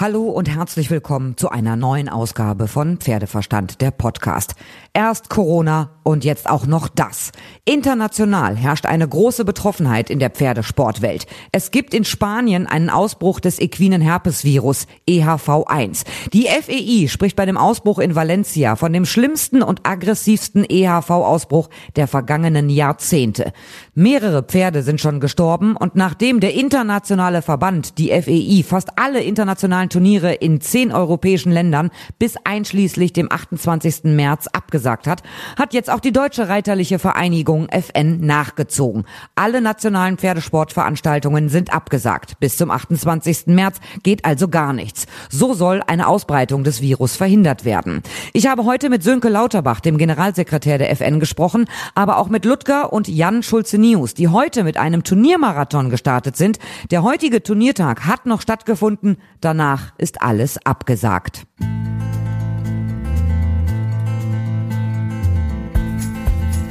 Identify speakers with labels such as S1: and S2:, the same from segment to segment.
S1: Hallo und herzlich willkommen zu einer neuen Ausgabe von Pferdeverstand, der Podcast. Erst Corona und jetzt auch noch das. International herrscht eine große Betroffenheit in der Pferdesportwelt. Es gibt in Spanien einen Ausbruch des equinen Herpesvirus EHV1. Die FEI spricht bei dem Ausbruch in Valencia von dem schlimmsten und aggressivsten EHV-Ausbruch der vergangenen Jahrzehnte. Mehrere Pferde sind schon gestorben und nachdem der internationale Verband, die FEI, fast alle internationalen Turniere in zehn europäischen Ländern bis einschließlich dem 28. März abgesagt hat, hat jetzt auch die Deutsche Reiterliche Vereinigung FN nachgezogen. Alle nationalen Pferdesportveranstaltungen sind abgesagt. Bis zum 28. März geht also gar nichts. So soll eine Ausbreitung des Virus verhindert werden. Ich habe heute mit Sönke Lauterbach, dem Generalsekretär der FN, gesprochen, aber auch mit Ludger und Jan Schulze-Nius, die heute mit einem Turniermarathon gestartet sind. Der heutige Turniertag hat noch stattgefunden. Danach Danach ist alles abgesagt.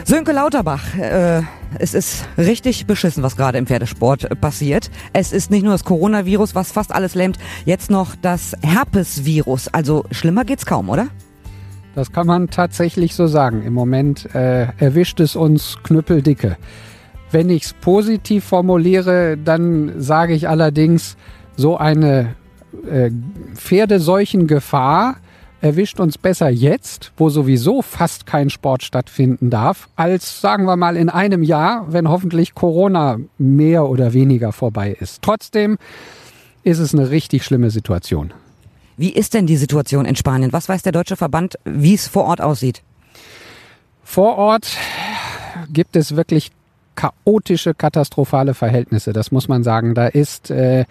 S1: Sönke Lauterbach, äh, es ist richtig beschissen, was gerade im Pferdesport passiert. Es ist nicht nur das Coronavirus, was fast alles lähmt, jetzt noch das Herpesvirus. Also schlimmer geht's kaum, oder?
S2: Das kann man tatsächlich so sagen. Im Moment äh, erwischt es uns knüppeldicke. Wenn ich es positiv formuliere, dann sage ich allerdings, so eine äh, erwischt uns besser jetzt, wo sowieso fast kein Sport stattfinden darf, als sagen wir mal in einem Jahr, wenn hoffentlich Corona mehr oder weniger vorbei ist. Trotzdem ist es eine richtig schlimme Situation.
S1: Wie ist denn die Situation in Spanien? Was weiß der deutsche Verband, wie es vor Ort aussieht?
S2: Vor Ort gibt es wirklich chaotische, katastrophale Verhältnisse. Das muss man sagen. Da ist äh,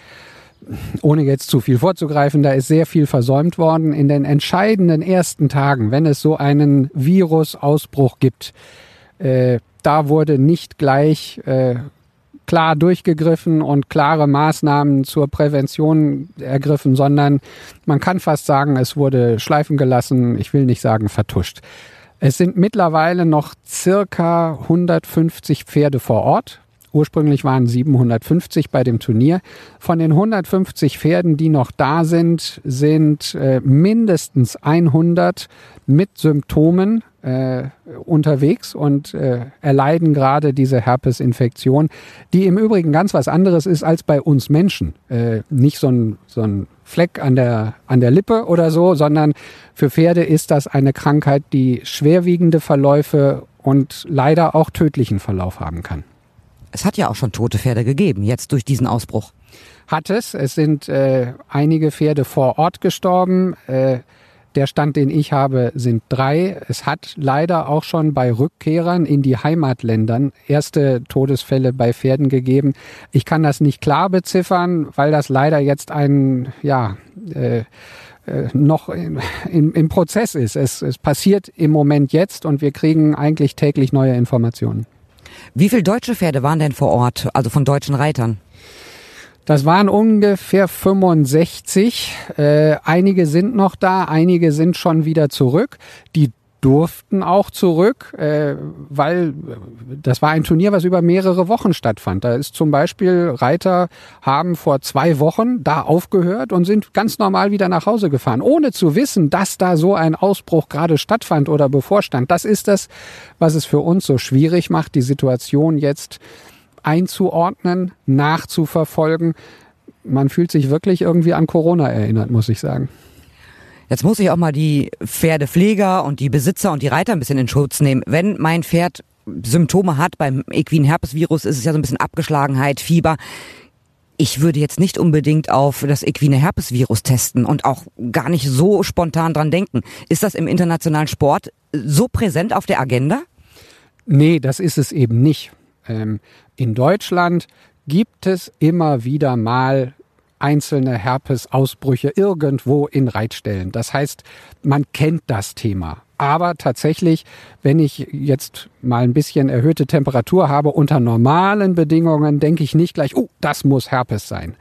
S2: ohne jetzt zu viel vorzugreifen, da ist sehr viel versäumt worden. In den entscheidenden ersten Tagen, wenn es so einen Virusausbruch gibt, äh, da wurde nicht gleich äh, klar durchgegriffen und klare Maßnahmen zur Prävention ergriffen, sondern man kann fast sagen, es wurde schleifen gelassen, ich will nicht sagen vertuscht. Es sind mittlerweile noch circa 150 Pferde vor Ort, Ursprünglich waren 750 bei dem Turnier. Von den 150 Pferden, die noch da sind, sind äh, mindestens 100 mit Symptomen äh, unterwegs und äh, erleiden gerade diese Herpesinfektion, die im Übrigen ganz was anderes ist als bei uns Menschen. Äh, nicht so ein, so ein Fleck an der, an der Lippe oder so, sondern für Pferde ist das eine Krankheit, die schwerwiegende Verläufe und leider auch tödlichen Verlauf haben kann.
S1: Es hat ja auch schon tote Pferde gegeben, jetzt durch diesen Ausbruch.
S2: Hat es. Es sind äh, einige Pferde vor Ort gestorben. Äh, der Stand, den ich habe, sind drei. Es hat leider auch schon bei Rückkehrern in die Heimatländern erste Todesfälle bei Pferden gegeben. Ich kann das nicht klar beziffern, weil das leider jetzt ein, ja, äh, äh noch in, in, im Prozess ist. Es, es passiert im Moment jetzt und wir kriegen eigentlich täglich neue Informationen.
S1: Wie viele deutsche Pferde waren denn vor Ort, also von deutschen Reitern?
S2: Das waren ungefähr 65. Äh, einige sind noch da, einige sind schon wieder zurück. Die durften auch zurück, äh, weil das war ein Turnier, was über mehrere Wochen stattfand. Da ist zum Beispiel Reiter haben vor zwei Wochen da aufgehört und sind ganz normal wieder nach Hause gefahren, ohne zu wissen, dass da so ein Ausbruch gerade stattfand oder bevorstand. Das ist das, was es für uns so schwierig macht, die Situation jetzt einzuordnen, nachzuverfolgen. Man fühlt sich wirklich irgendwie an Corona erinnert, muss ich sagen.
S1: Jetzt muss ich auch mal die Pferdepfleger und die Besitzer und die Reiter ein bisschen in Schutz nehmen. Wenn mein Pferd Symptome hat, beim Equin Herpesvirus ist es ja so ein bisschen Abgeschlagenheit, Fieber. Ich würde jetzt nicht unbedingt auf das equine Herpesvirus testen und auch gar nicht so spontan dran denken. Ist das im internationalen Sport so präsent auf der Agenda?
S2: Nee, das ist es eben nicht. Ähm, in Deutschland gibt es immer wieder mal einzelne Herpesausbrüche irgendwo in Reitstellen. Das heißt, man kennt das Thema. Aber tatsächlich, wenn ich jetzt mal ein bisschen erhöhte Temperatur habe, unter normalen Bedingungen, denke ich nicht gleich, oh, das muss Herpes sein.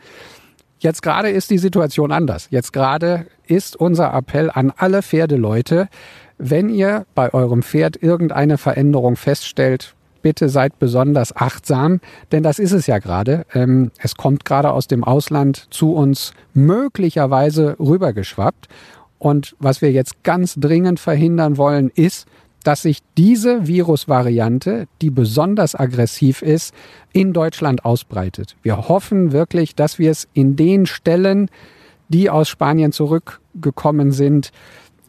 S2: Jetzt gerade ist die Situation anders. Jetzt gerade ist unser Appell an alle Pferdeleute, wenn ihr bei eurem Pferd irgendeine Veränderung feststellt, bitte seid besonders achtsam, denn das ist es ja gerade. Ähm, es kommt gerade aus dem Ausland zu uns möglicherweise rübergeschwappt. Und was wir jetzt ganz dringend verhindern wollen, ist, dass sich diese Virusvariante, die besonders aggressiv ist, in Deutschland ausbreitet. Wir hoffen wirklich, dass wir es in den Stellen, die aus Spanien zurückgekommen sind,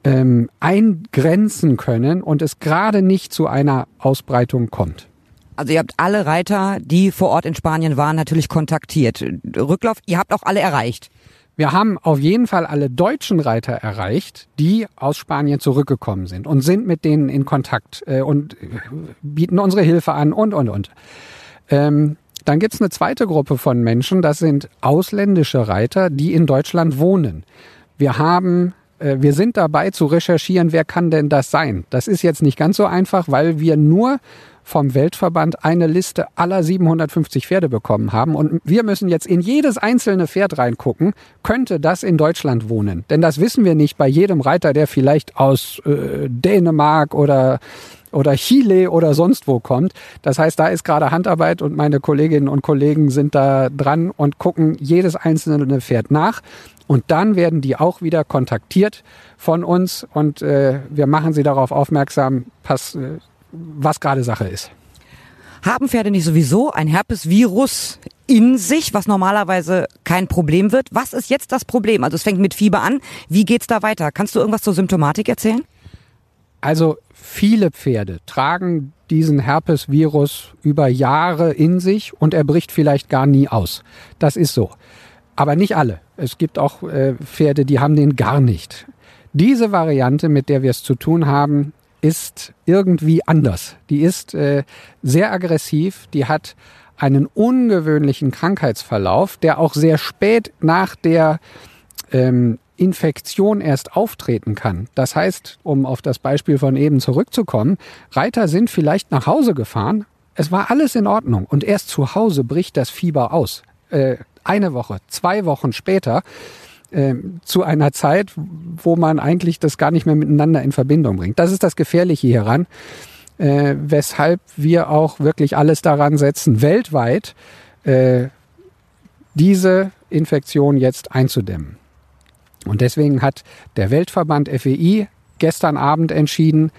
S2: ähm, eingrenzen können und es gerade nicht zu einer Ausbreitung kommt.
S1: Also ihr habt alle Reiter, die vor Ort in Spanien waren, natürlich kontaktiert. Rücklauf, ihr habt auch alle erreicht.
S2: Wir haben auf jeden Fall alle deutschen Reiter erreicht, die aus Spanien zurückgekommen sind und sind mit denen in Kontakt äh, und bieten unsere Hilfe an und, und, und. Ähm, dann gibt's eine zweite Gruppe von Menschen, das sind ausländische Reiter, die in Deutschland wohnen. Wir haben äh, wir sind dabei zu recherchieren, wer kann denn das sein. Das ist jetzt nicht ganz so einfach, weil wir nur vom Weltverband eine Liste aller 750 Pferde bekommen haben. Und wir müssen jetzt in jedes einzelne Pferd reingucken, könnte das in Deutschland wohnen. Denn das wissen wir nicht bei jedem Reiter, der vielleicht aus äh, Dänemark oder oder Chile oder sonst wo kommt. Das heißt, da ist gerade Handarbeit und meine Kolleginnen und Kollegen sind da dran und gucken jedes einzelne Pferd nach. Und dann werden die auch wieder kontaktiert von uns und äh, wir machen sie darauf aufmerksam, pass, äh, was gerade Sache ist.
S1: Haben Pferde nicht sowieso ein Herpesvirus in sich, was normalerweise kein Problem wird? Was ist jetzt das Problem? Also es fängt mit Fieber an. Wie geht's da weiter? Kannst du irgendwas zur Symptomatik erzählen?
S2: Also viele Pferde tragen diesen Herpesvirus über Jahre in sich und er bricht vielleicht gar nie aus. Das ist so. Aber nicht alle. Es gibt auch äh, Pferde, die haben den gar nicht. Diese Variante, mit der wir es zu tun haben, ist irgendwie anders. Die ist äh, sehr aggressiv, die hat einen ungewöhnlichen Krankheitsverlauf, der auch sehr spät nach der ähm, Infektion erst auftreten kann. Das heißt, um auf das Beispiel von eben zurückzukommen, Reiter sind vielleicht nach Hause gefahren, es war alles in Ordnung und erst zu Hause bricht das Fieber aus. Äh, eine Woche, zwei Wochen später äh, zu einer Zeit, wo man eigentlich das gar nicht mehr miteinander in Verbindung bringt. Das ist das Gefährliche hieran, äh, weshalb wir auch wirklich alles daran setzen, weltweit äh, diese Infektion jetzt einzudämmen. Und deswegen hat der Weltverband FEI gestern Abend entschieden,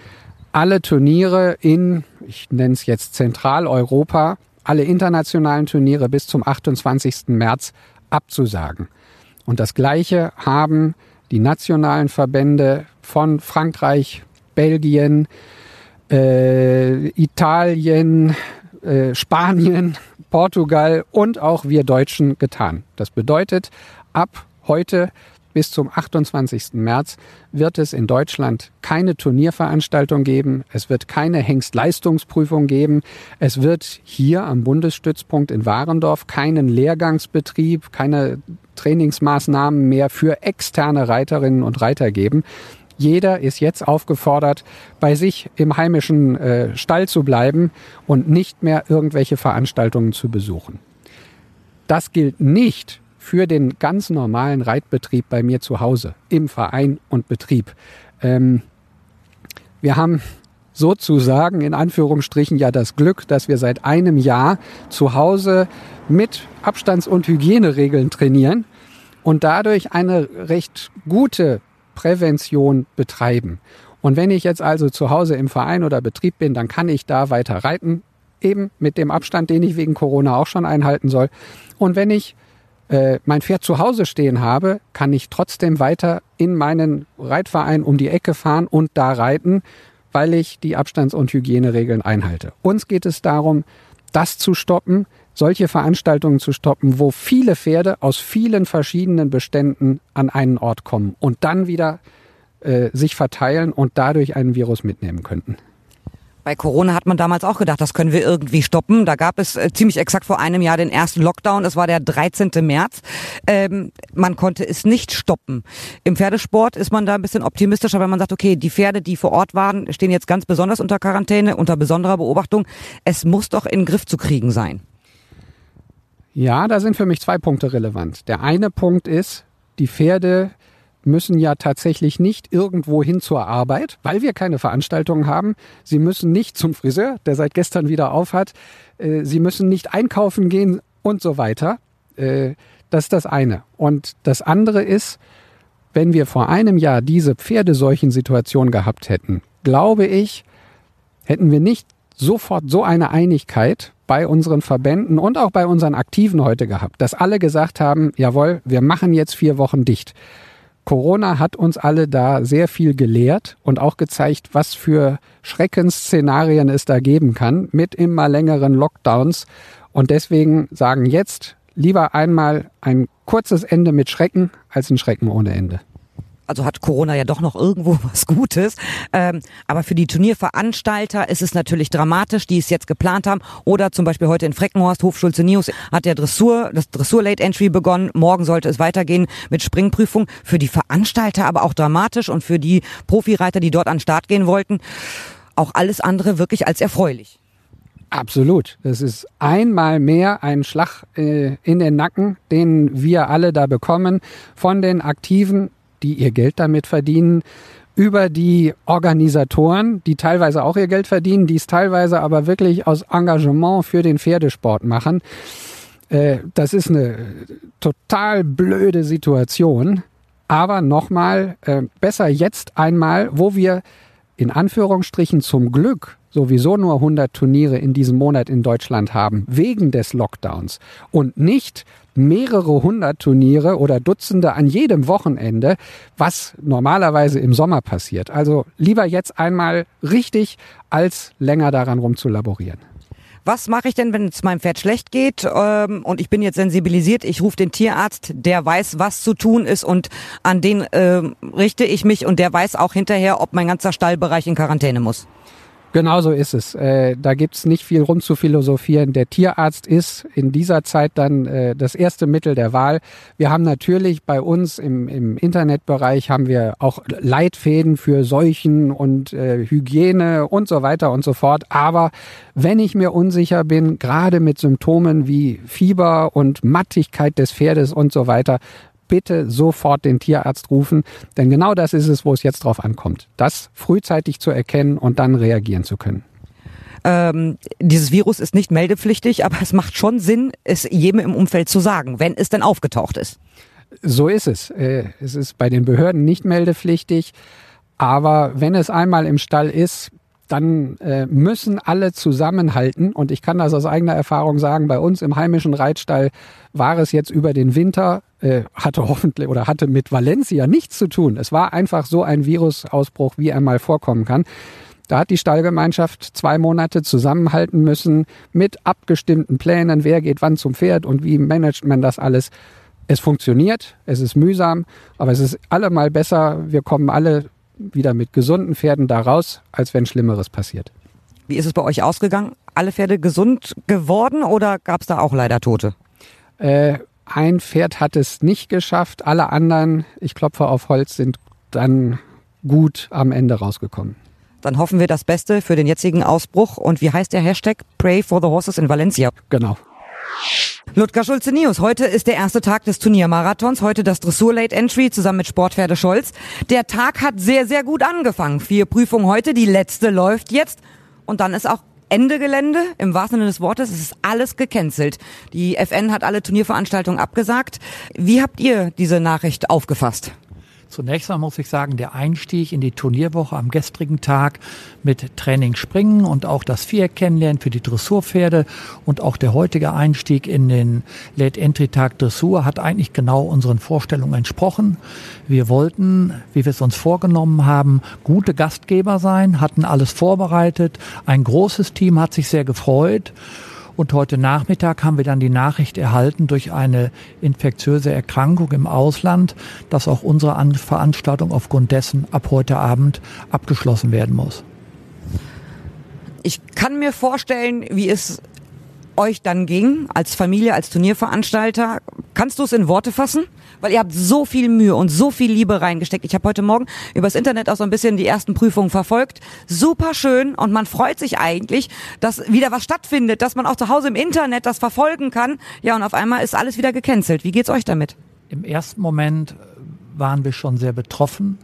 S2: alle Turniere in, ich nenne es jetzt Zentraleuropa, alle internationalen Turniere bis zum 28. März abzusagen. Und das Gleiche haben die nationalen Verbände von Frankreich, Belgien, äh, Italien, äh, Spanien, Portugal und auch wir Deutschen getan. Das bedeutet, ab heute bis zum 28. März wird es in Deutschland keine Turnierveranstaltung geben. Es wird keine Hengstleistungsprüfung geben. Es wird hier am Bundesstützpunkt in Warendorf keinen Lehrgangsbetrieb, keine Trainingsmaßnahmen mehr für externe Reiterinnen und Reiter geben. Jeder ist jetzt aufgefordert, bei sich im heimischen äh, Stall zu bleiben und nicht mehr irgendwelche Veranstaltungen zu besuchen. Das gilt nicht für den ganz normalen Reitbetrieb bei mir zu Hause, im Verein und Betrieb. Ähm, wir haben sozusagen in Anführungsstrichen ja das Glück, dass wir seit einem Jahr zu Hause mit Abstands- und Hygieneregeln trainieren und dadurch eine recht gute Prävention betreiben. Und wenn ich jetzt also zu Hause im Verein oder Betrieb bin, dann kann ich da weiter reiten, eben mit dem Abstand, den ich wegen Corona auch schon einhalten soll. Und wenn ich äh, mein Pferd zu Hause stehen habe, kann ich trotzdem weiter in meinen Reitverein um die Ecke fahren und da reiten, weil ich die Abstands- und Hygieneregeln einhalte. Uns geht es darum, das zu stoppen, solche Veranstaltungen zu stoppen, wo viele Pferde aus vielen verschiedenen Beständen an einen Ort kommen und dann wieder äh, sich verteilen und dadurch einen Virus mitnehmen könnten.
S1: Bei Corona hat man damals auch gedacht, das können wir irgendwie stoppen. Da gab es äh, ziemlich exakt vor einem Jahr den ersten Lockdown. Das war der 13. März. Ähm, man konnte es nicht stoppen. Im Pferdesport ist man da ein bisschen optimistischer, weil man sagt, okay, die Pferde, die vor Ort waren, stehen jetzt ganz besonders unter Quarantäne, unter besonderer Beobachtung. Es muss doch in den Griff zu kriegen sein.
S2: Ja, da sind für mich zwei Punkte relevant. Der eine Punkt ist, die Pferde müssen ja tatsächlich nicht irgendwo hin zur Arbeit, weil wir keine Veranstaltungen haben. Sie müssen nicht zum Friseur, der seit gestern wieder auf hat. Äh, sie müssen nicht einkaufen gehen und so weiter. Äh, das ist das eine. Und das andere ist, wenn wir vor einem Jahr diese Pferdeseuchen-Situation gehabt hätten, glaube ich, hätten wir nicht sofort so eine Einigkeit bei unseren Verbänden und auch bei unseren Aktiven heute gehabt, dass alle gesagt haben, jawohl, wir machen jetzt vier Wochen dicht. Corona hat uns alle da sehr viel gelehrt und auch gezeigt, was für Schreckensszenarien es da geben kann mit immer längeren Lockdowns. Und deswegen sagen jetzt lieber einmal ein kurzes Ende mit Schrecken als ein Schrecken ohne Ende
S1: also hat Corona ja doch noch irgendwo was Gutes. Ähm, aber für die Turnierveranstalter ist es natürlich dramatisch, die es jetzt geplant haben. Oder zum Beispiel heute in Freckenhorst, Hofschulze News, hat der Dressur, das Dressur Late Entry begonnen. Morgen sollte es weitergehen mit Springprüfung. Für die Veranstalter aber auch dramatisch und für die Profireiter, die dort an den Start gehen wollten, auch alles andere wirklich als erfreulich.
S2: Absolut. Das ist einmal mehr ein Schlag äh, in den Nacken, den wir alle da bekommen von den Aktiven die ihr Geld damit verdienen, über die Organisatoren, die teilweise auch ihr Geld verdienen, die es teilweise aber wirklich aus Engagement für den Pferdesport machen. Äh, das ist eine total blöde Situation. Aber nochmal, äh, besser jetzt einmal, wo wir in Anführungsstrichen zum Glück sowieso nur 100 Turniere in diesem Monat in Deutschland haben, wegen des Lockdowns und nicht mehrere hundert Turniere oder Dutzende an jedem Wochenende, was normalerweise im Sommer passiert. Also lieber jetzt einmal richtig, als länger daran rumzulaborieren.
S1: Was mache ich denn, wenn es meinem Pferd schlecht geht ähm, und ich bin jetzt sensibilisiert? Ich rufe den Tierarzt, der weiß, was zu tun ist und an den äh, richte ich mich und der weiß auch hinterher, ob mein ganzer Stallbereich in Quarantäne muss.
S2: Genau so ist es. Äh, da gibt's nicht viel rum zu philosophieren. Der Tierarzt ist in dieser Zeit dann äh, das erste Mittel der Wahl. Wir haben natürlich bei uns im, im Internetbereich haben wir auch Leitfäden für Seuchen und äh, Hygiene und so weiter und so fort. Aber wenn ich mir unsicher bin, gerade mit Symptomen wie Fieber und Mattigkeit des Pferdes und so weiter, bitte sofort den Tierarzt rufen, denn genau das ist es, wo es jetzt drauf ankommt. Das frühzeitig zu erkennen und dann reagieren zu können.
S1: Ähm, dieses Virus ist nicht meldepflichtig, aber es macht schon Sinn, es jedem im Umfeld zu sagen, wenn es denn aufgetaucht ist.
S2: So ist es. Äh, es ist bei den Behörden nicht meldepflichtig, aber wenn es einmal im Stall ist, dann äh, müssen alle zusammenhalten. Und ich kann das aus eigener Erfahrung sagen, bei uns im heimischen Reitstall war es jetzt über den Winter, äh, hatte hoffentlich oder hatte mit Valencia nichts zu tun. Es war einfach so ein Virusausbruch, wie er mal vorkommen kann. Da hat die Stallgemeinschaft zwei Monate zusammenhalten müssen mit abgestimmten Plänen, wer geht wann zum Pferd und wie managt man das alles. Es funktioniert, es ist mühsam, aber es ist allemal besser. Wir kommen alle wieder mit gesunden Pferden da raus, als wenn Schlimmeres passiert.
S1: Wie ist es bei euch ausgegangen? Alle Pferde gesund geworden oder gab es da auch leider Tote?
S2: Äh, ein Pferd hat es nicht geschafft. Alle anderen, ich klopfe auf Holz, sind dann gut am Ende rausgekommen.
S1: Dann hoffen wir das Beste für den jetzigen Ausbruch. Und wie heißt der Hashtag? Pray for the Horses in Valencia.
S2: Genau.
S1: Ludger Schulze News. Heute ist der erste Tag des Turniermarathons. Heute das Dressur Late Entry zusammen mit Sportpferde Scholz. Der Tag hat sehr, sehr gut angefangen. Vier Prüfungen heute. Die letzte läuft jetzt. Und dann ist auch Ende Gelände. Im wahrsten Sinne des Wortes. Es ist alles gecancelt. Die FN hat alle Turnierveranstaltungen abgesagt. Wie habt ihr diese Nachricht aufgefasst?
S3: Zunächst mal muss ich sagen, der Einstieg in die Turnierwoche am gestrigen Tag mit Training Springen und auch das Viereck kennenlernen für die Dressurpferde und auch der heutige Einstieg in den Late Entry Tag Dressur hat eigentlich genau unseren Vorstellungen entsprochen. Wir wollten, wie wir es uns vorgenommen haben, gute Gastgeber sein, hatten alles vorbereitet. Ein großes Team hat sich sehr gefreut. Und heute Nachmittag haben wir dann die Nachricht erhalten durch eine infektiöse Erkrankung im Ausland, dass auch unsere Veranstaltung aufgrund dessen ab heute Abend abgeschlossen werden muss.
S1: Ich kann mir vorstellen, wie es euch dann ging, als Familie, als Turnierveranstalter. Kannst du es in Worte fassen? Weil ihr habt so viel Mühe und so viel Liebe reingesteckt. Ich habe heute Morgen übers Internet auch so ein bisschen die ersten Prüfungen verfolgt. Super schön und man freut sich eigentlich, dass wieder was stattfindet, dass man auch zu Hause im Internet das verfolgen kann. Ja, und auf einmal ist alles wieder gecancelt. Wie geht's euch damit?
S3: Im ersten Moment waren wir schon sehr betroffen.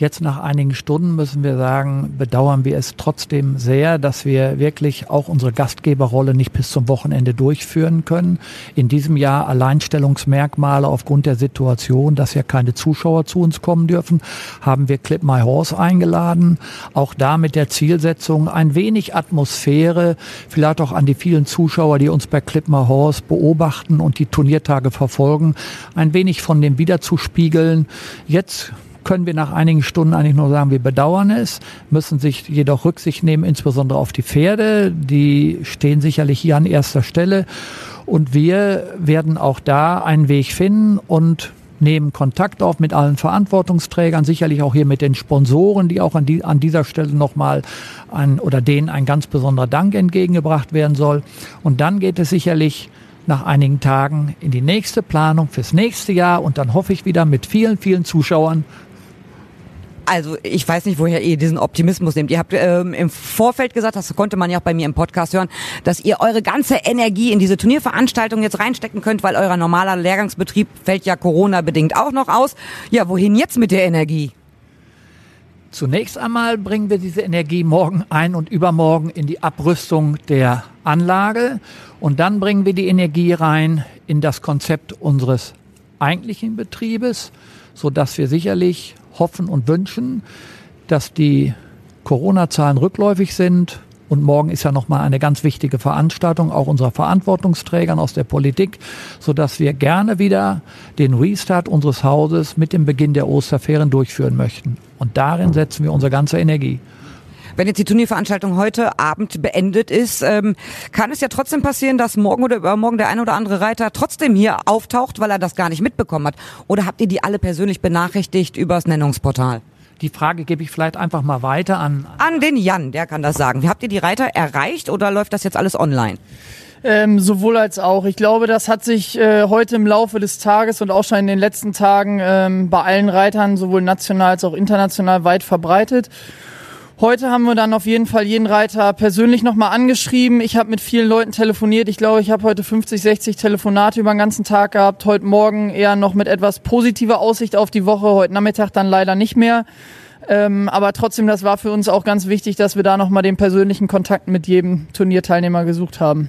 S3: Jetzt nach einigen Stunden müssen wir sagen, bedauern wir es trotzdem sehr, dass wir wirklich auch unsere Gastgeberrolle nicht bis zum Wochenende durchführen können. In diesem Jahr Alleinstellungsmerkmale aufgrund der Situation, dass ja keine Zuschauer zu uns kommen dürfen, haben wir Clip My Horse eingeladen. Auch da mit der Zielsetzung, ein wenig Atmosphäre, vielleicht auch an die vielen Zuschauer, die uns bei Clip My Horse beobachten und die Turniertage verfolgen, ein wenig von dem wiederzuspiegeln. Jetzt können wir nach einigen Stunden eigentlich nur sagen, wir bedauern es, müssen sich jedoch Rücksicht nehmen, insbesondere auf die Pferde. Die stehen sicherlich hier an erster Stelle. Und wir werden auch da einen Weg finden und nehmen Kontakt auf mit allen Verantwortungsträgern, sicherlich auch hier mit den Sponsoren, die auch an, die, an dieser Stelle nochmal ein, oder denen ein ganz besonderer Dank entgegengebracht werden soll. Und dann geht es sicherlich nach einigen Tagen in die nächste Planung fürs nächste Jahr und dann hoffe ich wieder mit vielen, vielen Zuschauern
S1: also ich weiß nicht, woher ihr diesen Optimismus nehmt. Ihr habt ähm, im Vorfeld gesagt, das konnte man ja auch bei mir im Podcast hören, dass ihr eure ganze Energie in diese Turnierveranstaltung jetzt reinstecken könnt, weil euer normaler Lehrgangsbetrieb fällt ja Corona-bedingt auch noch aus. Ja, wohin jetzt mit der Energie?
S3: Zunächst einmal bringen wir diese Energie morgen ein und übermorgen in die Abrüstung der Anlage und dann bringen wir die Energie rein in das Konzept unseres eigentlichen Betriebes, so dass wir sicherlich hoffen und wünschen, dass die Corona-Zahlen rückläufig sind. Und morgen ist ja nochmal eine ganz wichtige Veranstaltung, auch unserer Verantwortungsträgern aus der Politik, so dass wir gerne wieder den Restart unseres Hauses mit dem Beginn der Osterferien durchführen möchten. Und darin setzen wir unsere ganze Energie.
S1: Wenn jetzt die Turnierveranstaltung heute Abend beendet ist, ähm, kann es ja trotzdem passieren, dass morgen oder übermorgen der ein oder andere Reiter trotzdem hier auftaucht, weil er das gar nicht mitbekommen hat. Oder habt ihr die alle persönlich benachrichtigt übers Nennungsportal?
S3: Die Frage gebe ich vielleicht einfach mal weiter an.
S1: An den Jan, der kann das sagen. Wie habt ihr die Reiter erreicht oder läuft das jetzt alles online?
S4: Ähm, sowohl als auch. Ich glaube, das hat sich äh, heute im Laufe des Tages und auch schon in den letzten Tagen ähm, bei allen Reitern, sowohl national als auch international, weit verbreitet. Heute haben wir dann auf jeden Fall jeden Reiter persönlich nochmal angeschrieben. Ich habe mit vielen Leuten telefoniert. Ich glaube, ich habe heute 50, 60 Telefonate über den ganzen Tag gehabt. Heute Morgen eher noch mit etwas positiver Aussicht auf die Woche. Heute Nachmittag dann leider nicht mehr. Ähm, aber trotzdem, das war für uns auch ganz wichtig, dass wir da nochmal den persönlichen Kontakt mit jedem Turnierteilnehmer gesucht haben.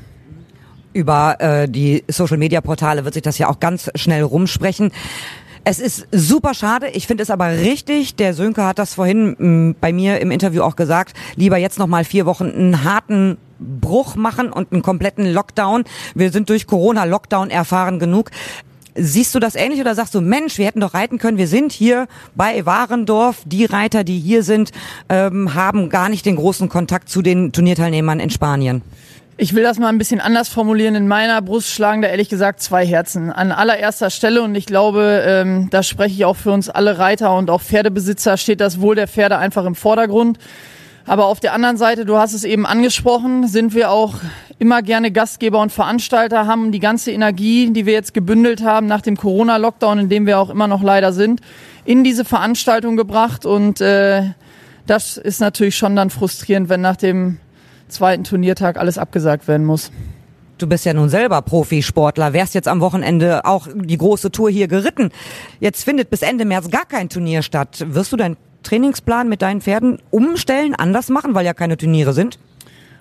S1: Über äh, die Social-Media-Portale wird sich das ja auch ganz schnell rumsprechen. Es ist super schade. Ich finde es aber richtig. Der Sönke hat das vorhin mm, bei mir im Interview auch gesagt. Lieber jetzt noch mal vier Wochen einen harten Bruch machen und einen kompletten Lockdown. Wir sind durch Corona Lockdown erfahren genug. Siehst du das ähnlich oder sagst du, Mensch, wir hätten doch reiten können, wir sind hier bei Warendorf, die Reiter, die hier sind, ähm, haben gar nicht den großen Kontakt zu den Turnierteilnehmern in Spanien?
S4: Ich will das mal ein bisschen anders formulieren. In meiner Brust schlagen da ehrlich gesagt zwei Herzen. An allererster Stelle, und ich glaube, ähm, da spreche ich auch für uns alle Reiter und auch Pferdebesitzer, steht das Wohl der Pferde einfach im Vordergrund. Aber auf der anderen Seite, du hast es eben angesprochen, sind wir auch immer gerne Gastgeber und Veranstalter, haben die ganze Energie, die wir jetzt gebündelt haben nach dem Corona-Lockdown, in dem wir auch immer noch leider sind, in diese Veranstaltung gebracht. Und äh, das ist natürlich schon dann frustrierend, wenn nach dem zweiten Turniertag alles abgesagt werden muss.
S1: Du bist ja nun selber Profisportler, wärst jetzt am Wochenende auch die große Tour hier geritten. Jetzt findet bis Ende März gar kein Turnier statt. Wirst du deinen Trainingsplan mit deinen Pferden umstellen, anders machen, weil ja keine Turniere sind?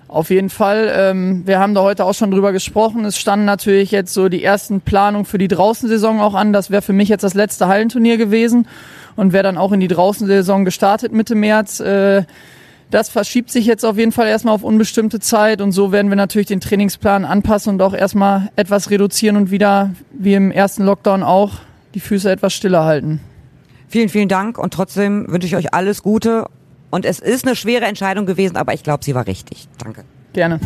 S4: Auf jeden Fall. Ähm, wir haben da heute auch schon drüber gesprochen. Es standen natürlich jetzt so die ersten Planungen für die Draußensaison auch an. Das wäre für mich jetzt das letzte Hallenturnier gewesen und wäre dann auch in die Draußensaison gestartet Mitte März. Äh, das verschiebt sich jetzt auf jeden Fall erstmal auf unbestimmte Zeit und so werden wir natürlich den Trainingsplan anpassen und auch erstmal etwas reduzieren und wieder, wie im ersten Lockdown auch, die Füße etwas stiller halten.
S1: Vielen, vielen Dank und trotzdem wünsche ich euch alles Gute. Und es ist eine schwere Entscheidung gewesen, aber ich glaube, sie war richtig. Danke.
S4: Gerne.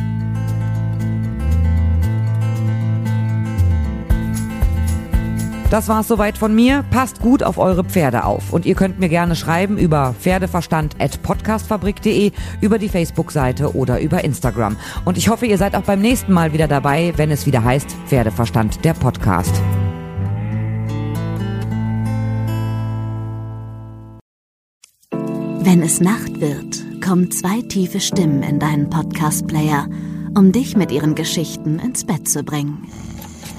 S1: Das war's soweit von mir. Passt gut auf eure Pferde auf. Und ihr könnt mir gerne schreiben über pferdeverstand.podcastfabrik.de, über die Facebook-Seite oder über Instagram. Und ich hoffe, ihr seid auch beim nächsten Mal wieder dabei, wenn es wieder heißt Pferdeverstand, der Podcast.
S5: Wenn es Nacht wird, kommen zwei tiefe Stimmen in deinen Podcast-Player, um dich mit ihren Geschichten ins Bett zu bringen.